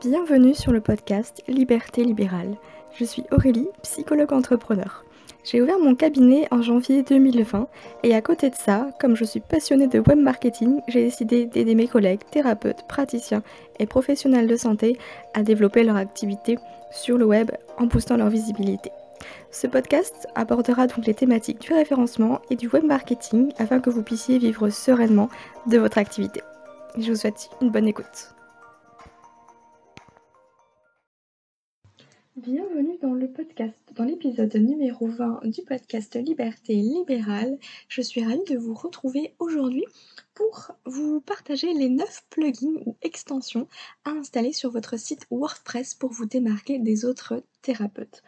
Bienvenue sur le podcast Liberté libérale. Je suis Aurélie, psychologue entrepreneur. J'ai ouvert mon cabinet en janvier 2020 et à côté de ça, comme je suis passionnée de web marketing, j'ai décidé d'aider mes collègues, thérapeutes, praticiens et professionnels de santé à développer leur activité sur le web en boostant leur visibilité. Ce podcast abordera donc les thématiques du référencement et du web marketing afin que vous puissiez vivre sereinement de votre activité. Je vous souhaite une bonne écoute. Bienvenue dans le podcast, dans l'épisode numéro 20 du podcast Liberté libérale. Je suis ravie de vous retrouver aujourd'hui pour vous partager les 9 plugins ou extensions à installer sur votre site WordPress pour vous démarquer des autres thérapeutes.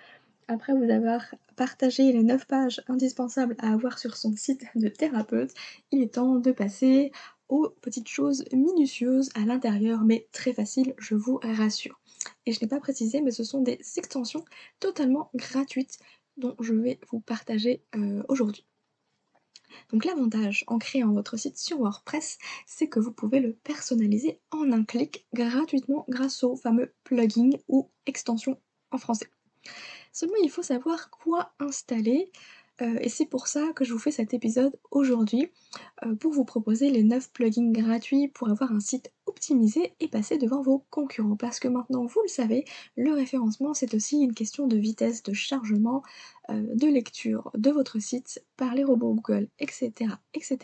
Après vous avoir partagé les 9 pages indispensables à avoir sur son site de thérapeute, il est temps de passer aux petites choses minutieuses à l'intérieur, mais très faciles, je vous rassure et je n'ai pas précisé, mais ce sont des extensions totalement gratuites dont je vais vous partager euh, aujourd'hui. Donc l'avantage en créant votre site sur WordPress, c'est que vous pouvez le personnaliser en un clic gratuitement grâce au fameux plugin ou extension en français. Seulement il faut savoir quoi installer euh, et c'est pour ça que je vous fais cet épisode aujourd'hui, euh, pour vous proposer les 9 plugins gratuits pour avoir un site optimisé et passer devant vos concurrents. Parce que maintenant, vous le savez, le référencement, c'est aussi une question de vitesse de chargement, euh, de lecture de votre site par les robots Google, etc. etc.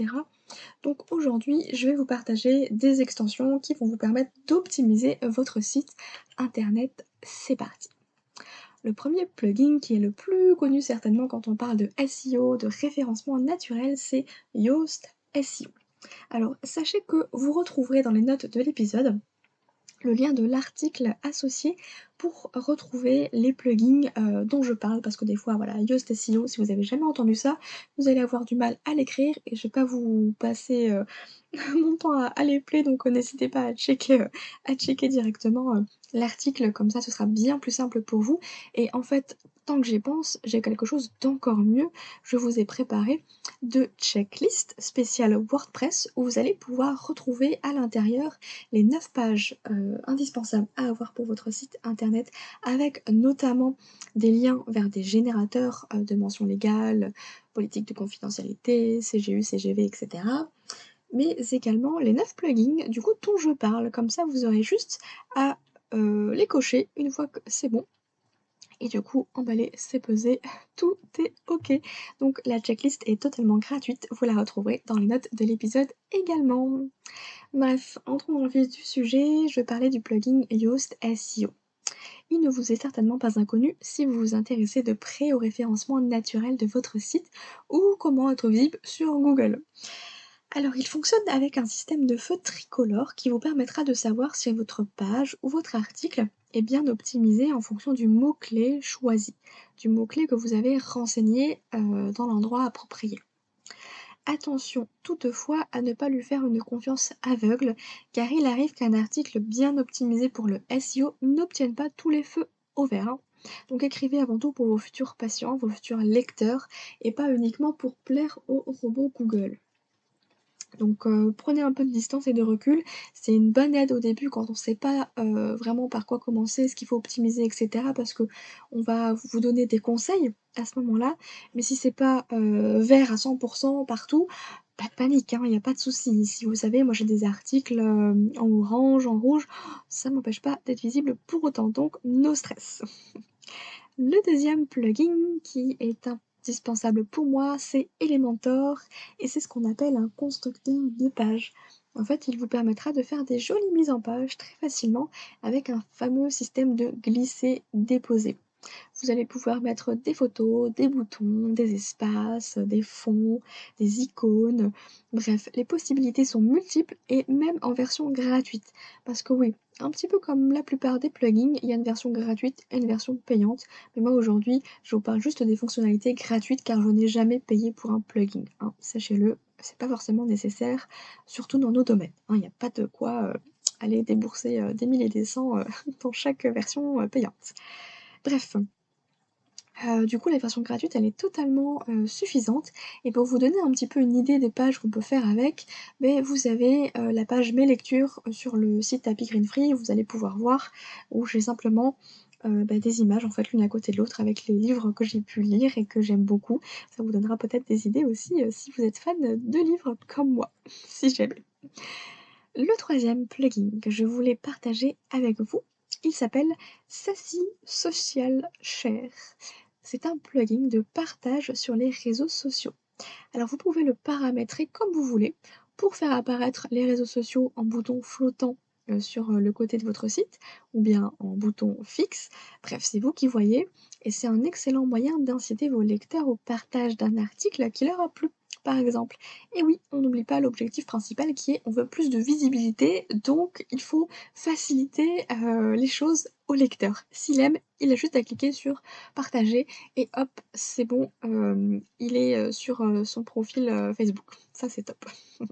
Donc aujourd'hui, je vais vous partager des extensions qui vont vous permettre d'optimiser votre site internet. C'est parti le premier plugin qui est le plus connu certainement quand on parle de SEO, de référencement naturel, c'est Yoast SEO. Alors sachez que vous retrouverez dans les notes de l'épisode le lien de l'article associé pour retrouver les plugins euh, dont je parle parce que des fois voilà Yoast SEO si vous avez jamais entendu ça vous allez avoir du mal à l'écrire et je vais pas vous passer euh, mon temps à, les play donc n'hésitez pas à checker euh, à checker directement l'article, comme ça ce sera bien plus simple pour vous. Et en fait, tant que j'y pense, j'ai quelque chose d'encore mieux. Je vous ai préparé deux checklists spéciales WordPress où vous allez pouvoir retrouver à l'intérieur les 9 pages euh, indispensables à avoir pour votre site internet avec notamment des liens vers des générateurs euh, de mentions légales, politique de confidentialité, CGU, CGV, etc mais également les 9 plugins du coup dont je parle. Comme ça, vous aurez juste à euh, les cocher une fois que c'est bon. Et du coup, emballer, c'est pesé, tout est ok. Donc la checklist est totalement gratuite, vous la retrouverez dans les notes de l'épisode également. Bref, entrons dans le vif du sujet, je parler du plugin Yoast SEO. Il ne vous est certainement pas inconnu si vous vous intéressez de près au référencement naturel de votre site ou comment être visible sur Google. Alors il fonctionne avec un système de feu tricolore qui vous permettra de savoir si votre page ou votre article est bien optimisé en fonction du mot-clé choisi, du mot-clé que vous avez renseigné euh, dans l'endroit approprié. Attention toutefois à ne pas lui faire une confiance aveugle, car il arrive qu'un article bien optimisé pour le SEO n'obtienne pas tous les feux au vert. Hein. Donc écrivez avant tout pour vos futurs patients, vos futurs lecteurs, et pas uniquement pour plaire au robot Google. Donc euh, prenez un peu de distance et de recul. C'est une bonne aide au début quand on ne sait pas euh, vraiment par quoi commencer, ce qu'il faut optimiser, etc. Parce que on va vous donner des conseils à ce moment-là. Mais si c'est pas euh, vert à 100% partout, pas de panique, il hein, n'y a pas de souci. Si vous savez, moi j'ai des articles en orange, en rouge, ça m'empêche pas d'être visible pour autant. Donc no stress. Le deuxième plugin qui est un indispensable pour moi, c'est Elementor et c'est ce qu'on appelle un constructeur de page. En fait, il vous permettra de faire des jolies mises en page très facilement avec un fameux système de glisser-déposer. Vous allez pouvoir mettre des photos, des boutons, des espaces, des fonds, des icônes. Bref, les possibilités sont multiples et même en version gratuite. Parce que oui, un petit peu comme la plupart des plugins, il y a une version gratuite et une version payante. Mais moi aujourd'hui, je vous parle juste des fonctionnalités gratuites car je n'ai jamais payé pour un plugin. Hein. Sachez-le, c'est pas forcément nécessaire, surtout dans nos domaines. Hein. Il n'y a pas de quoi euh, aller débourser euh, des milliers et des cents euh, dans chaque version payante. Bref, Heu, du coup, la version gratuite, elle est totalement, heu, suffisante et pour vous donner un petit peu une idée des pages qu'on peut faire avec, beh, vous avez, heu, la page mes lectures, sur le site Tapis Green Free, vous allez pouvoir voir où j'ai simplement, bah, des images en fait l'une à côté de l'autre avec les livres que j'ai pu lire et que j'aime beaucoup. Ça vous donnera peut-être des idées aussi, si vous êtes fan de livres comme moi, si jamais. Le troisième plugin que je voulais partager avec vous, il s'appelle Sassy Social Share. C'est un plugin de partage sur les réseaux sociaux. Alors vous pouvez le paramétrer comme vous voulez pour faire apparaître les réseaux sociaux en bouton flottant euh, sur euh, le côté de votre site ou bien en bouton fixe. Bref, c'est vous qui voyez et c'est un excellent moyen d'inciter vos lecteurs au partage d'un article qui leur a plu par exemple. Et oui, on n'oublie pas l'objectif principal qui est on veut plus de visibilité, donc il faut faciliter euh, les choses au lecteur. S'il aime, il a juste à cliquer sur partager et hop, c'est bon, euh, il est euh, sur son profil Facebook. Ça c'est top.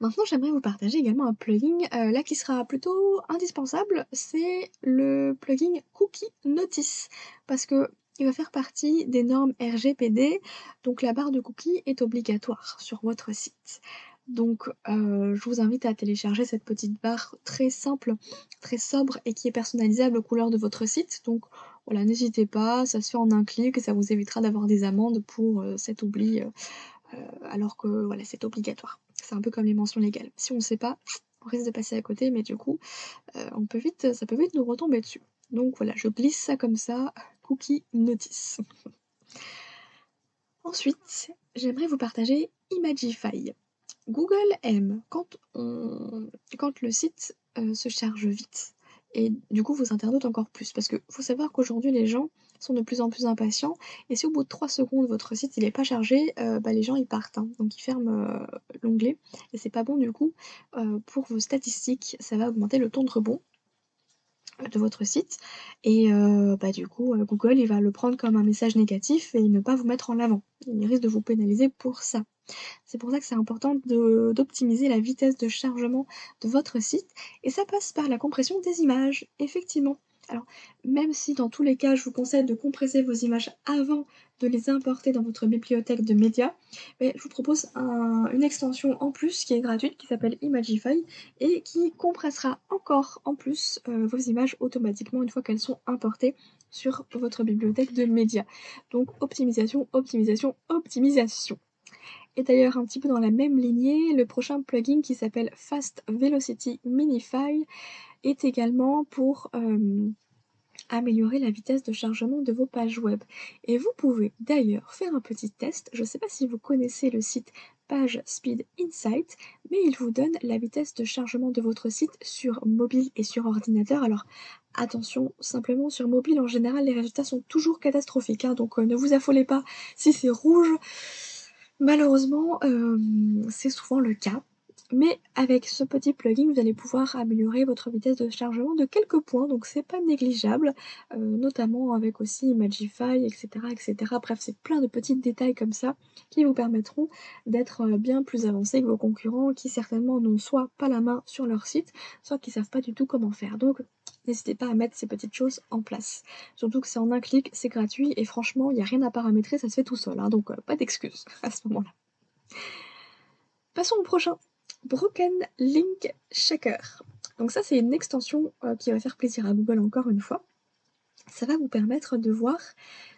Maintenant, j'aimerais vous partager également un plugin là qui sera plutôt indispensable, c'est le plugin Cookie Notice parce que va faire partie des normes RGPD, donc la barre de cookies est obligatoire sur votre site. Donc euh, je vous invite à télécharger cette petite barre très simple, très sobre et qui est personnalisable aux couleurs de votre site. Donc voilà, n'hésitez pas, ça se fait en un clic et ça vous évitera d'avoir des amendes pour euh, cet oubli euh, alors que voilà, c'est obligatoire. C'est un peu comme les mentions légales. Si on ne sait pas, on risque de passer à côté, mais du coup, on peut vite, ça peut vite nous retomber dessus. Donc voilà, je glisse ça comme ça, cookie notice. Ensuite, j'aimerais vous partager Imagify. Google aime quand, quand le site euh, se charge vite. Et du coup, vous internautes encore plus. Parce qu'il faut savoir qu'aujourd'hui, les gens sont de plus en plus impatients. Et si au bout de 3 secondes, votre site n'est pas chargé, euh, bah, les gens ils partent. Hein. Donc ils ferment euh, l'onglet. Et c'est pas bon du coup pour vos statistiques. Ça va augmenter le temps de rebond de votre site et euh, bah, du coup euh, Google il va le prendre comme un message négatif et ne pas vous mettre en avant. Il risque de vous pénaliser pour ça. C'est pour ça que c'est important d'optimiser la vitesse de chargement de votre site et ça passe par la compression des images, effectivement. Alors, même si dans tous les cas, je vous conseille de compresser vos images avant de les importer dans votre bibliothèque de médias, je vous propose une extension en plus qui est gratuite, qui s'appelle Imagify, et qui compressera encore en plus euh, vos images automatiquement une fois qu'elles sont importées sur votre bibliothèque de médias. Donc, optimisation, optimisation, optimisation. Et d'ailleurs, un petit peu dans la même lignée, le prochain plugin qui s'appelle Fast Velocity Minify est également pour euh, améliorer la vitesse de chargement de vos pages web. Et vous pouvez d'ailleurs faire un petit test. Je ne sais pas si vous connaissez le site Page Speed Insight, mais il vous donne la vitesse de chargement de votre site sur mobile et sur ordinateur. Alors attention, simplement sur mobile en général les résultats sont toujours catastrophiques, hein, donc euh, ne vous affolez pas si c'est rouge. Malheureusement, euh, c'est souvent le cas. Mais avec ce petit plugin, vous allez pouvoir améliorer votre vitesse de chargement de quelques points, donc c'est pas négligeable, euh, notamment avec aussi Imagify, etc., etc. Bref, c'est plein de petits détails comme ça qui vous permettront d'être euh, bien plus avancé que vos concurrents qui certainement n'ont soit pas la main sur leur site, soit qui savent pas du tout comment faire. N'hésitez pas à mettre ces petites choses en place. Surtout que c'est en un clic, c'est gratuit et franchement, il n'y a rien à paramétrer, ça se fait tout seul, hein, donc euh, pas d'excuses à ce moment-là. Passons au prochain. Broken Link Checker. Donc ça c'est une extension euh, qui va faire plaisir à Google encore une fois. Ça va vous permettre de voir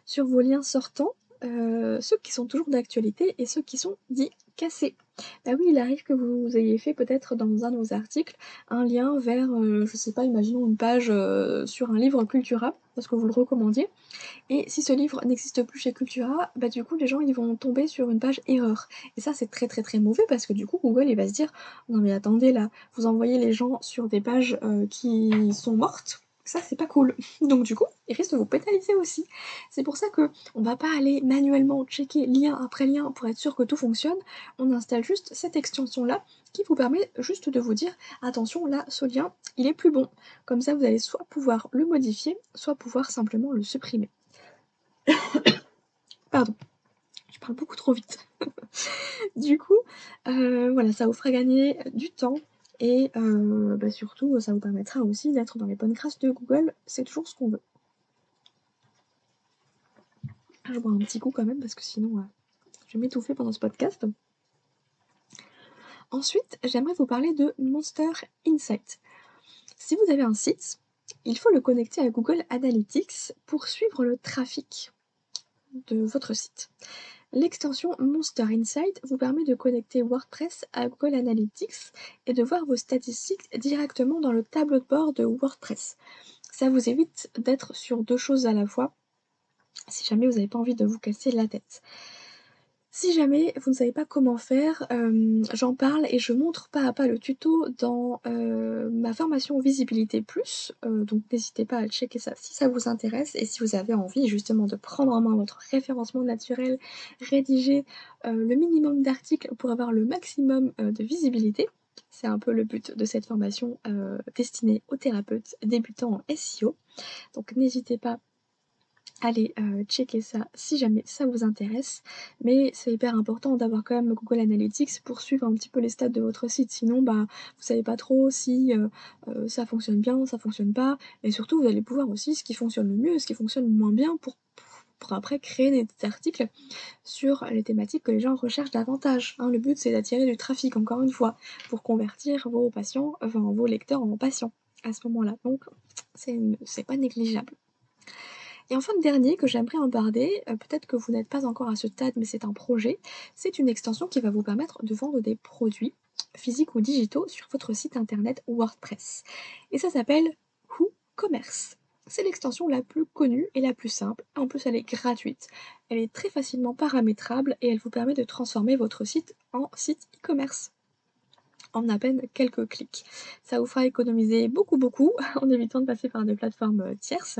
sur vos liens sortants euh, ceux qui sont toujours d'actualité et ceux qui sont dits cassés. Bah oui, il arrive que vous ayez fait peut-être dans un de vos articles un lien vers, euh, je sais pas, imaginons une page euh, sur un livre Cultura, parce que vous le recommandiez. Et si ce livre n'existe plus chez Cultura, bah du coup les gens ils vont tomber sur une page erreur. Et ça c'est très très très mauvais parce que du coup Google il va se dire non mais attendez là, vous envoyez les gens sur des pages qui sont mortes ça, c'est pas cool. Donc du coup, il risque de vous pénaliser aussi. C'est pour ça que on va pas aller manuellement checker lien après lien pour être sûr que tout fonctionne. On installe juste cette extension-là qui vous permet juste de vous dire attention, là, ce lien, il est plus bon. Comme ça, vous allez soit pouvoir le modifier, soit pouvoir simplement le supprimer. Pardon. Je parle beaucoup trop vite. du coup, euh, voilà, ça vous fera gagner du temps et euh, bah, surtout, ça vous permettra aussi d'être dans les bonnes grâces de Google. C'est toujours ce qu'on veut. Je bois un petit coup quand même parce que sinon euh, je vais m'étouffer pendant ce podcast. Ensuite, j'aimerais vous parler de Monster Insight. Si vous avez un site, il faut le connecter à Google Analytics pour suivre le trafic de votre site. L'extension Monster Insight vous permet de connecter WordPress à Google Analytics et de voir vos statistiques directement dans le tableau de bord de WordPress. Ça vous évite d'être sur deux choses à la fois si jamais vous n'avez pas envie de vous casser la tête. Si jamais vous ne savez pas comment faire, euh, j'en parle et je montre pas à pas le tuto dans euh, ma formation Visibilité Plus. Euh, donc n'hésitez pas à checker ça si ça vous intéresse et si vous avez envie justement de prendre en main votre référencement naturel, rédiger le minimum d'articles pour avoir le maximum de visibilité. C'est un peu le but de cette formation destinée aux thérapeutes débutants en SEO. Donc n'hésitez pas allez euh, checker ça si jamais ça vous intéresse. Mais c'est hyper important d'avoir quand même Google Analytics pour suivre un petit peu les stats de votre site. Sinon, bah, vous savez pas trop si euh, euh, ça fonctionne bien, ça fonctionne pas. Et surtout, vous allez pouvoir aussi ce qui fonctionne le mieux, ce qui fonctionne moins bien pour, pour après créer des articles sur les thématiques que les gens recherchent davantage. Hein. le but, c'est d'attirer du trafic, encore une fois, pour convertir vos patients, enfin vos lecteurs en patients à ce moment-là. Donc, c'est pas négligeable. Et enfin, le dernier que j'aimerais embarder, euh, peut-être que vous n'êtes pas encore à ce stade, mais c'est un projet, c'est une extension qui va vous permettre de vendre des produits physiques ou digitaux sur votre site internet WordPress. Et ça s'appelle WooCommerce. C'est l'extension la plus connue et la plus simple. En plus, elle est gratuite. Elle est très facilement paramétrable et elle vous permet de transformer votre site en site e-commerce en à peine quelques clics. Ça vous fera économiser beaucoup beaucoup en évitant de passer par des plateformes euh, tierces.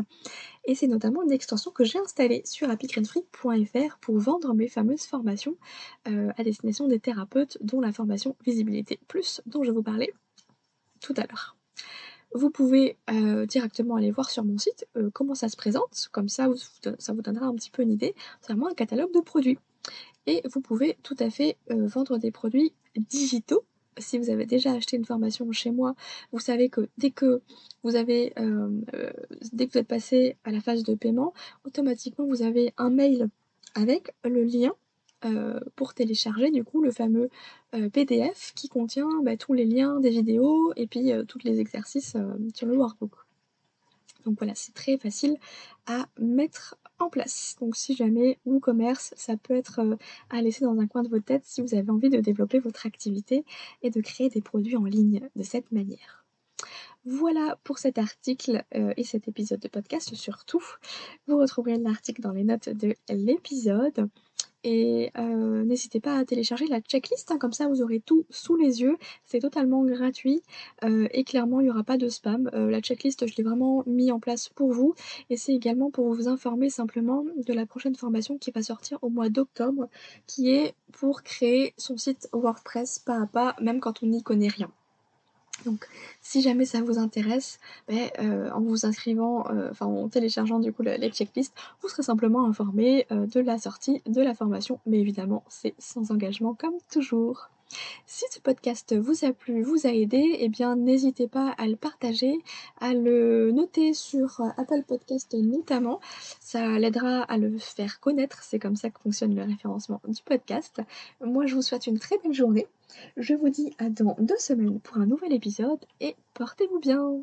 Et c'est notamment une extension que j'ai installée sur happygreenfree.fr pour vendre mes fameuses formations euh, à destination des thérapeutes, dont la formation Visibilité Plus dont je vous parlais tout à l'heure. Vous pouvez euh, directement aller voir sur mon site comment ça se présente, comme ça ça vous donnera un petit peu une idée. C'est vraiment un catalogue de produits. Et vous pouvez tout à fait vendre des produits digitaux si vous avez déjà acheté une formation chez moi, vous savez que dès que vous avez euh, euh, dès que vous êtes passé à la phase de paiement, automatiquement vous avez un mail avec le lien euh, pour télécharger du coup le fameux PDF qui contient bah, tous les liens des vidéos et puis tous les exercices sur le workbook. Donc voilà, c'est très facile à mettre en place. Donc si jamais WooCommerce, ça peut être euh, à laisser dans un coin de votre tête si vous avez envie de développer votre activité et de créer des produits en ligne de cette manière. Voilà pour cet article euh, et cet épisode de podcast surtout. Vous retrouverez l'article dans les notes de l'épisode. Et euh, n'hésitez pas à télécharger la checklist, hein, comme ça vous aurez tout sous les yeux. C'est totalement gratuit euh, et clairement il n'y aura pas de spam. Euh, la checklist, je l'ai vraiment mis en place pour vous et c'est également pour vous informer simplement de la prochaine formation qui va sortir au mois d'octobre, qui est pour créer son site WordPress pas à pas, même quand on n'y connaît rien. Donc si jamais ça vous intéresse, ben, euh, en vous inscrivant, euh, enfin en téléchargeant du coup les checklists, vous serez simplement informé euh, de la sortie de la formation. Mais évidemment, c'est sans engagement comme toujours. Si ce podcast vous a plu, vous a aidé, eh bien n'hésitez pas à le partager, à le noter sur Apple Podcast notamment. Ça l'aidera à le faire connaître. C'est comme ça que fonctionne le référencement du podcast. Moi, je vous souhaite une très belle journée. Je vous dis à dans deux semaines pour un nouvel épisode et portez-vous bien